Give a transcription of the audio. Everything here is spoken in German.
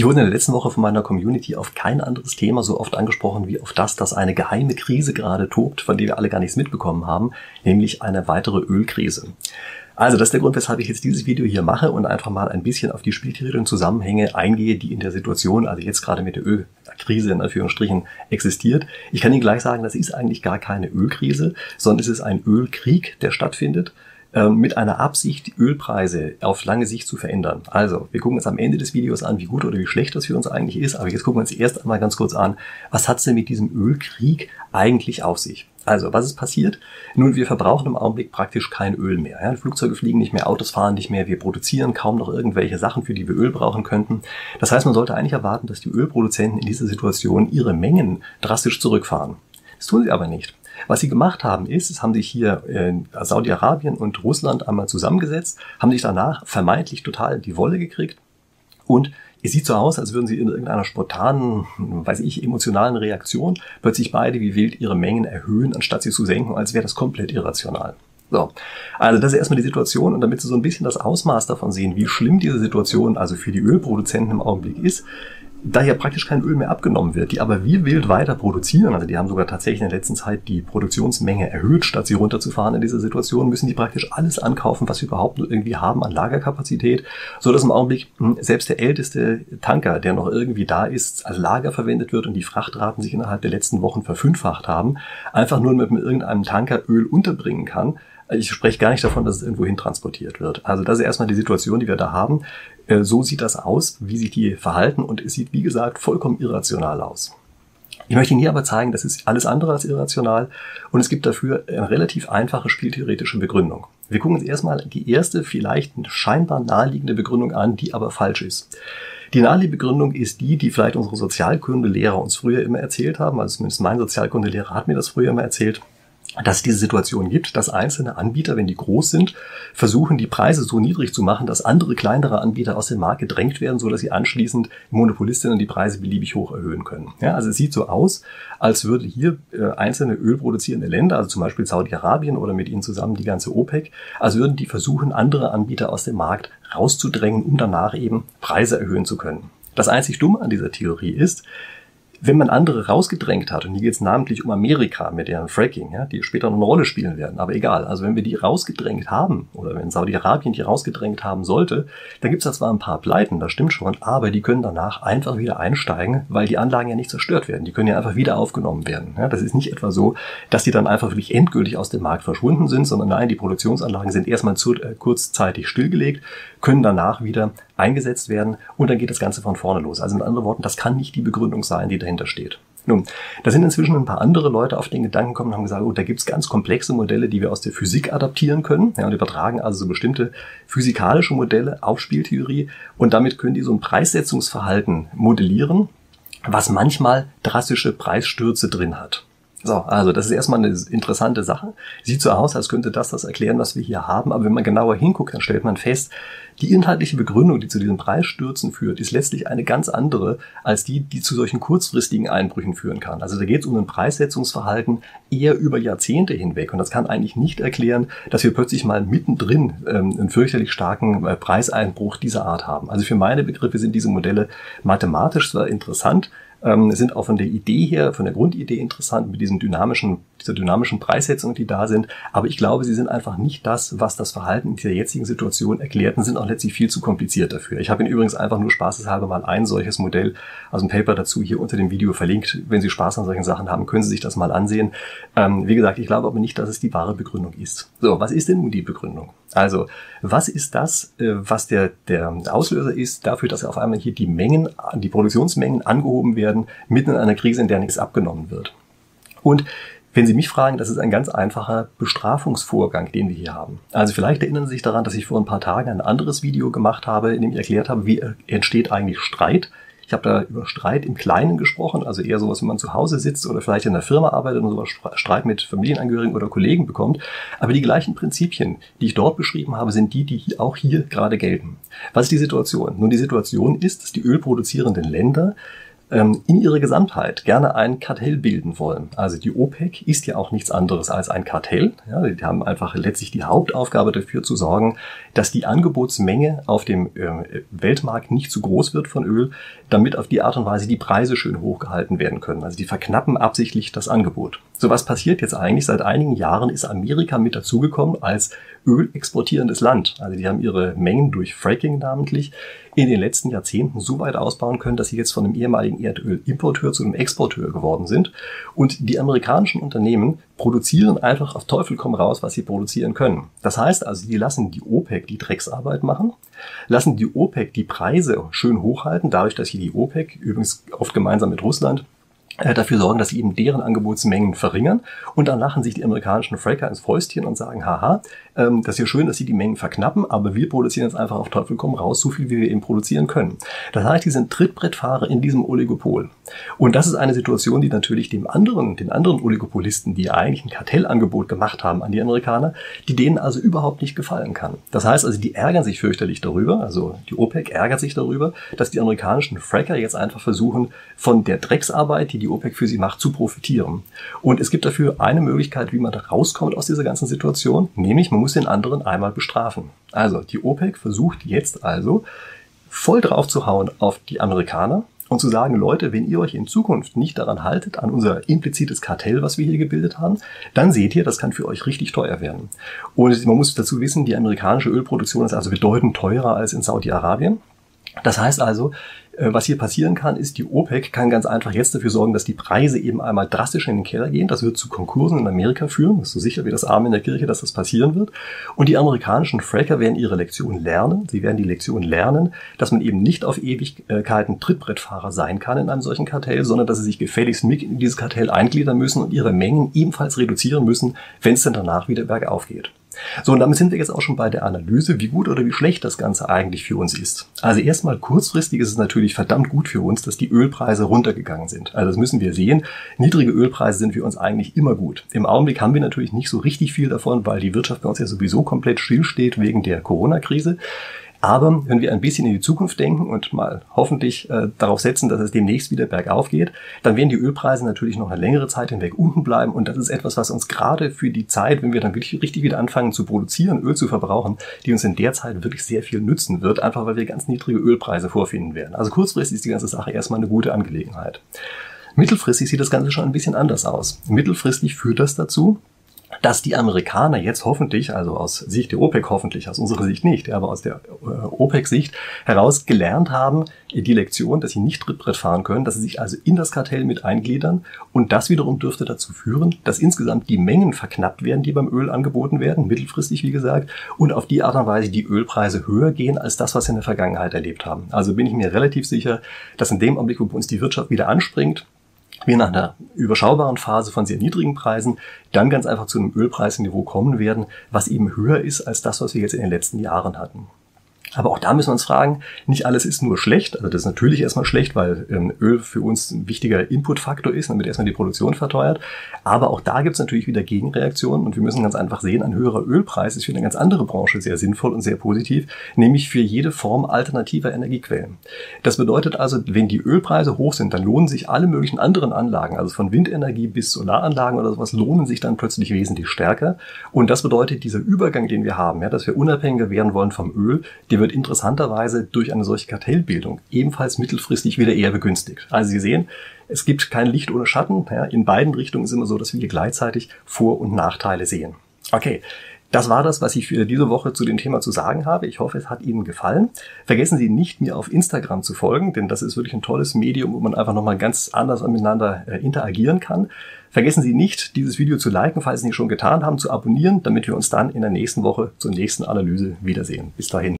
Ich wurde in der letzten Woche von meiner Community auf kein anderes Thema so oft angesprochen wie auf das, dass eine geheime Krise gerade tobt, von der wir alle gar nichts mitbekommen haben, nämlich eine weitere Ölkrise. Also das ist der Grund, weshalb ich jetzt dieses Video hier mache und einfach mal ein bisschen auf die spieltheoretischen Zusammenhänge eingehe, die in der Situation, also jetzt gerade mit der Ölkrise in Anführungsstrichen existiert. Ich kann Ihnen gleich sagen, das ist eigentlich gar keine Ölkrise, sondern es ist ein Ölkrieg, der stattfindet mit einer Absicht, die Ölpreise auf lange Sicht zu verändern. Also, wir gucken uns am Ende des Videos an, wie gut oder wie schlecht das für uns eigentlich ist. Aber jetzt gucken wir uns erst einmal ganz kurz an, was hat es denn mit diesem Ölkrieg eigentlich auf sich? Also, was ist passiert? Nun, wir verbrauchen im Augenblick praktisch kein Öl mehr. Ja, Flugzeuge fliegen nicht mehr, Autos fahren nicht mehr, wir produzieren kaum noch irgendwelche Sachen, für die wir Öl brauchen könnten. Das heißt, man sollte eigentlich erwarten, dass die Ölproduzenten in dieser Situation ihre Mengen drastisch zurückfahren. Das tun sie aber nicht. Was sie gemacht haben, ist, es haben sich hier in Saudi-Arabien und Russland einmal zusammengesetzt, haben sich danach vermeintlich total die Wolle gekriegt. Und es sieht so aus, als würden sie in irgendeiner spontanen, weiß ich, emotionalen Reaktion plötzlich beide wie wild ihre Mengen erhöhen, anstatt sie zu senken, als wäre das komplett irrational. So, also das ist erstmal die Situation. Und damit Sie so ein bisschen das Ausmaß davon sehen, wie schlimm diese Situation also für die Ölproduzenten im Augenblick ist, da ja praktisch kein Öl mehr abgenommen wird, die aber wie wild weiter produzieren, also die haben sogar tatsächlich in der letzten Zeit die Produktionsmenge erhöht, statt sie runterzufahren in dieser Situation, müssen die praktisch alles ankaufen, was sie überhaupt irgendwie haben an Lagerkapazität, so dass im Augenblick hm, selbst der älteste Tanker, der noch irgendwie da ist, als Lager verwendet wird und die Frachtraten sich innerhalb der letzten Wochen verfünffacht haben, einfach nur mit irgendeinem Tanker Öl unterbringen kann, ich spreche gar nicht davon, dass es irgendwo hin transportiert wird. Also das ist erstmal die Situation, die wir da haben. Äh, so sieht das aus, wie sich die verhalten und es sieht, wie gesagt, vollkommen irrational aus. Ich möchte Ihnen hier aber zeigen, das ist alles andere als irrational und es gibt dafür eine relativ einfache spieltheoretische Begründung. Wir gucken uns erstmal die erste, vielleicht scheinbar naheliegende Begründung an, die aber falsch ist. Die naheliegende Begründung ist die, die vielleicht unsere Sozialkundelehrer uns früher immer erzählt haben, also zumindest mein Sozialkundelehrer hat mir das früher immer erzählt dass es diese Situation gibt, dass einzelne Anbieter, wenn die groß sind, versuchen, die Preise so niedrig zu machen, dass andere kleinere Anbieter aus dem Markt gedrängt werden, so dass sie anschließend Monopolistinnen die Preise beliebig hoch erhöhen können. Ja, also es sieht so aus, als würde hier äh, einzelne ölproduzierende Länder, also zum Beispiel Saudi-Arabien oder mit ihnen zusammen die ganze OPEC, als würden die versuchen, andere Anbieter aus dem Markt rauszudrängen, um danach eben Preise erhöhen zu können. Das einzig Dumme an dieser Theorie ist, wenn man andere rausgedrängt hat, und hier geht es namentlich um Amerika mit deren Fracking, ja, die später noch eine Rolle spielen werden, aber egal, also wenn wir die rausgedrängt haben, oder wenn Saudi-Arabien die rausgedrängt haben sollte, dann gibt es da zwar ein paar Pleiten, das stimmt schon, aber die können danach einfach wieder einsteigen, weil die Anlagen ja nicht zerstört werden, die können ja einfach wieder aufgenommen werden. Ja, das ist nicht etwa so, dass die dann einfach wirklich endgültig aus dem Markt verschwunden sind, sondern nein, die Produktionsanlagen sind erstmal zu, äh, kurzzeitig stillgelegt, können danach wieder eingesetzt werden und dann geht das Ganze von vorne los. Also mit anderen Worten, das kann nicht die Begründung sein, die dahinter steht. Nun, da sind inzwischen ein paar andere Leute auf den Gedanken gekommen und haben gesagt, oh, da gibt's ganz komplexe Modelle, die wir aus der Physik adaptieren können ja, und übertragen also so bestimmte physikalische Modelle auf Spieltheorie und damit können die so ein Preissetzungsverhalten modellieren, was manchmal drastische Preisstürze drin hat. So, also das ist erstmal eine interessante Sache. Sieht so aus, als könnte das das erklären, was wir hier haben, aber wenn man genauer hinguckt, dann stellt man fest, die inhaltliche Begründung, die zu diesen Preisstürzen führt, ist letztlich eine ganz andere als die, die zu solchen kurzfristigen Einbrüchen führen kann. Also da geht es um ein Preissetzungsverhalten eher über Jahrzehnte hinweg und das kann eigentlich nicht erklären, dass wir plötzlich mal mittendrin ähm, einen fürchterlich starken äh, Preiseinbruch dieser Art haben. Also für meine Begriffe sind diese Modelle mathematisch zwar interessant, ähm, sind auch von der Idee her, von der Grundidee interessant mit diesen dynamischen, dieser dynamischen Preissetzung, die da sind. Aber ich glaube, sie sind einfach nicht das, was das Verhalten in dieser jetzigen Situation erklärt und sind auch letztlich viel zu kompliziert dafür. Ich habe Ihnen übrigens einfach nur spaßeshalber mal ein solches Modell, also ein Paper dazu hier unter dem Video verlinkt. Wenn Sie Spaß an solchen Sachen haben, können Sie sich das mal ansehen. Ähm, wie gesagt, ich glaube aber nicht, dass es die wahre Begründung ist. So, was ist denn nun die Begründung? Also, was ist das, äh, was der, der Auslöser ist dafür, dass auf einmal hier die Mengen, die Produktionsmengen angehoben werden, mitten in einer Krise, in der nichts abgenommen wird? Und wenn Sie mich fragen, das ist ein ganz einfacher Bestrafungsvorgang, den wir hier haben. Also vielleicht erinnern Sie sich daran, dass ich vor ein paar Tagen ein anderes Video gemacht habe, in dem ich erklärt habe, wie entsteht eigentlich Streit ich habe da über Streit im Kleinen gesprochen, also eher sowas, wenn man zu Hause sitzt oder vielleicht in der Firma arbeitet und sowas Streit mit Familienangehörigen oder Kollegen bekommt. Aber die gleichen Prinzipien, die ich dort beschrieben habe, sind die, die auch hier gerade gelten. Was ist die Situation? Nun, die Situation ist, dass die ölproduzierenden Länder ähm, in ihrer Gesamtheit gerne ein Kartell bilden wollen. Also die OPEC ist ja auch nichts anderes als ein Kartell. Ja, die haben einfach letztlich die Hauptaufgabe dafür zu sorgen, dass die Angebotsmenge auf dem äh, Weltmarkt nicht zu groß wird von Öl, damit auf die Art und Weise die Preise schön hochgehalten werden können. Also die verknappen absichtlich das Angebot. So was passiert jetzt eigentlich? Seit einigen Jahren ist Amerika mit dazugekommen als ölexportierendes Land. Also die haben ihre Mengen durch Fracking namentlich in den letzten Jahrzehnten so weit ausbauen können, dass sie jetzt von einem ehemaligen Erdölimporteur zu einem Exporteur geworden sind. Und die amerikanischen Unternehmen produzieren einfach auf Teufel komm raus, was sie produzieren können. Das heißt also, die lassen die OPEC die Drecksarbeit machen, lassen die OPEC die Preise schön hochhalten, dadurch, dass sie die OPEC, übrigens oft gemeinsam mit Russland, dafür sorgen, dass sie eben deren Angebotsmengen verringern. Und dann lachen sich die amerikanischen Fracker ins Fäustchen und sagen, haha, ähm, das ist ja schön, dass sie die Mengen verknappen, aber wir produzieren jetzt einfach auf Teufel komm raus, so viel wie wir eben produzieren können. Das heißt, die sind Trittbrettfahrer in diesem Oligopol. Und das ist eine Situation, die natürlich dem anderen, den anderen Oligopolisten, die eigentlich ein Kartellangebot gemacht haben an die Amerikaner, die denen also überhaupt nicht gefallen kann. Das heißt also, die ärgern sich fürchterlich darüber, also die OPEC ärgert sich darüber, dass die amerikanischen Fracker jetzt einfach versuchen, von der Drecksarbeit, die die OPEC für sie macht, zu profitieren. Und es gibt dafür eine Möglichkeit, wie man da rauskommt aus dieser ganzen Situation, nämlich man muss den anderen einmal bestrafen. Also die OPEC versucht jetzt also voll drauf zu hauen auf die Amerikaner und zu sagen, Leute, wenn ihr euch in Zukunft nicht daran haltet, an unser implizites Kartell, was wir hier gebildet haben, dann seht ihr, das kann für euch richtig teuer werden. Und man muss dazu wissen, die amerikanische Ölproduktion ist also bedeutend teurer als in Saudi-Arabien. Das heißt also, äh, was hier passieren kann, ist, die OPEC kann ganz einfach jetzt dafür sorgen, dass die Preise eben einmal drastisch in den Keller gehen. Das wird zu Konkursen in Amerika führen. Das ist so sicher wie das Arm in der Kirche, dass das passieren wird. Und die amerikanischen Fracker werden ihre Lektion lernen. Sie werden die Lektion lernen, dass man eben nicht auf Ewigkeiten Trittbrettfahrer sein kann in einem solchen Kartell, sondern dass sie sich gefälligst mit in dieses Kartell eingliedern müssen und ihre Mengen ebenfalls reduzieren müssen, wenn es dann danach wieder bergauf geht. So, und damit sind wir jetzt auch schon bei der Analyse, wie gut oder wie schlecht das Ganze eigentlich für uns ist. Also erstmal kurzfristig ist es natürlich verdammt gut für uns, dass die Ölpreise runtergegangen sind. Also das müssen wir sehen. Niedrige Ölpreise sind für uns eigentlich immer gut. Im Augenblick haben wir natürlich nicht so richtig viel davon, weil die Wirtschaft bei uns ja sowieso komplett stillsteht wegen der Corona-Krise. Aber wenn wir ein bisschen in die Zukunft denken und mal hoffentlich äh, darauf setzen, dass es demnächst wieder bergauf geht, dann werden die Ölpreise natürlich noch eine längere Zeit hinweg unten bleiben. Und das ist etwas, was uns gerade für die Zeit, wenn wir dann wirklich richtig wieder anfangen zu produzieren, Öl zu verbrauchen, die uns in der Zeit wirklich sehr viel nützen wird, einfach weil wir ganz niedrige Ölpreise vorfinden werden. Also kurzfristig ist die ganze Sache erstmal eine gute Angelegenheit. Mittelfristig sieht das Ganze schon ein bisschen anders aus. Mittelfristig führt das dazu, dass die Amerikaner jetzt hoffentlich, also aus Sicht der OPEC hoffentlich, aus unserer Sicht nicht, aber aus der äh, OPEC-Sicht heraus gelernt haben, die Lektion, dass sie nicht Trittbrett fahren können, dass sie sich also in das Kartell mit eingliedern und das wiederum dürfte dazu führen, dass insgesamt die Mengen verknappt werden, die beim Öl angeboten werden, mittelfristig wie gesagt, und auf die Art und Weise die Ölpreise höher gehen als das, was wir in der Vergangenheit erlebt haben. Also bin ich mir relativ sicher, dass in dem Augenblick, wo bei uns die Wirtschaft wieder anspringt, wir nach einer überschaubaren Phase von sehr niedrigen Preisen dann ganz einfach zu einem Ölpreisniveau kommen werden, was eben höher ist als das, was wir jetzt in den letzten Jahren hatten. Aber auch da müssen wir uns fragen, nicht alles ist nur schlecht. Also das ist natürlich erstmal schlecht, weil ähm, Öl für uns ein wichtiger Inputfaktor ist, damit erstmal die Produktion verteuert. Aber auch da gibt es natürlich wieder Gegenreaktionen und wir müssen ganz einfach sehen, ein höherer Ölpreis ist für eine ganz andere Branche sehr sinnvoll und sehr positiv, nämlich für jede Form alternativer Energiequellen. Das bedeutet also, wenn die Ölpreise hoch sind, dann lohnen sich alle möglichen anderen Anlagen, also von Windenergie bis Solaranlagen oder sowas, lohnen sich dann plötzlich wesentlich stärker. Und das bedeutet, dieser Übergang, den wir haben, ja, dass wir unabhängiger werden wollen vom Öl, die wird interessanterweise durch eine solche Kartellbildung ebenfalls mittelfristig wieder eher begünstigt. Also Sie sehen, es gibt kein Licht ohne Schatten. Ja, in beiden Richtungen ist immer so, dass wir gleichzeitig Vor- und Nachteile sehen. Okay, das war das, was ich für diese Woche zu dem Thema zu sagen habe. Ich hoffe, es hat Ihnen gefallen. Vergessen Sie nicht, mir auf Instagram zu folgen, denn das ist wirklich ein tolles Medium, wo man einfach nochmal ganz anders miteinander äh, interagieren kann. Vergessen Sie nicht, dieses Video zu liken, falls Sie es nicht schon getan haben, zu abonnieren, damit wir uns dann in der nächsten Woche zur nächsten Analyse wiedersehen. Bis dahin.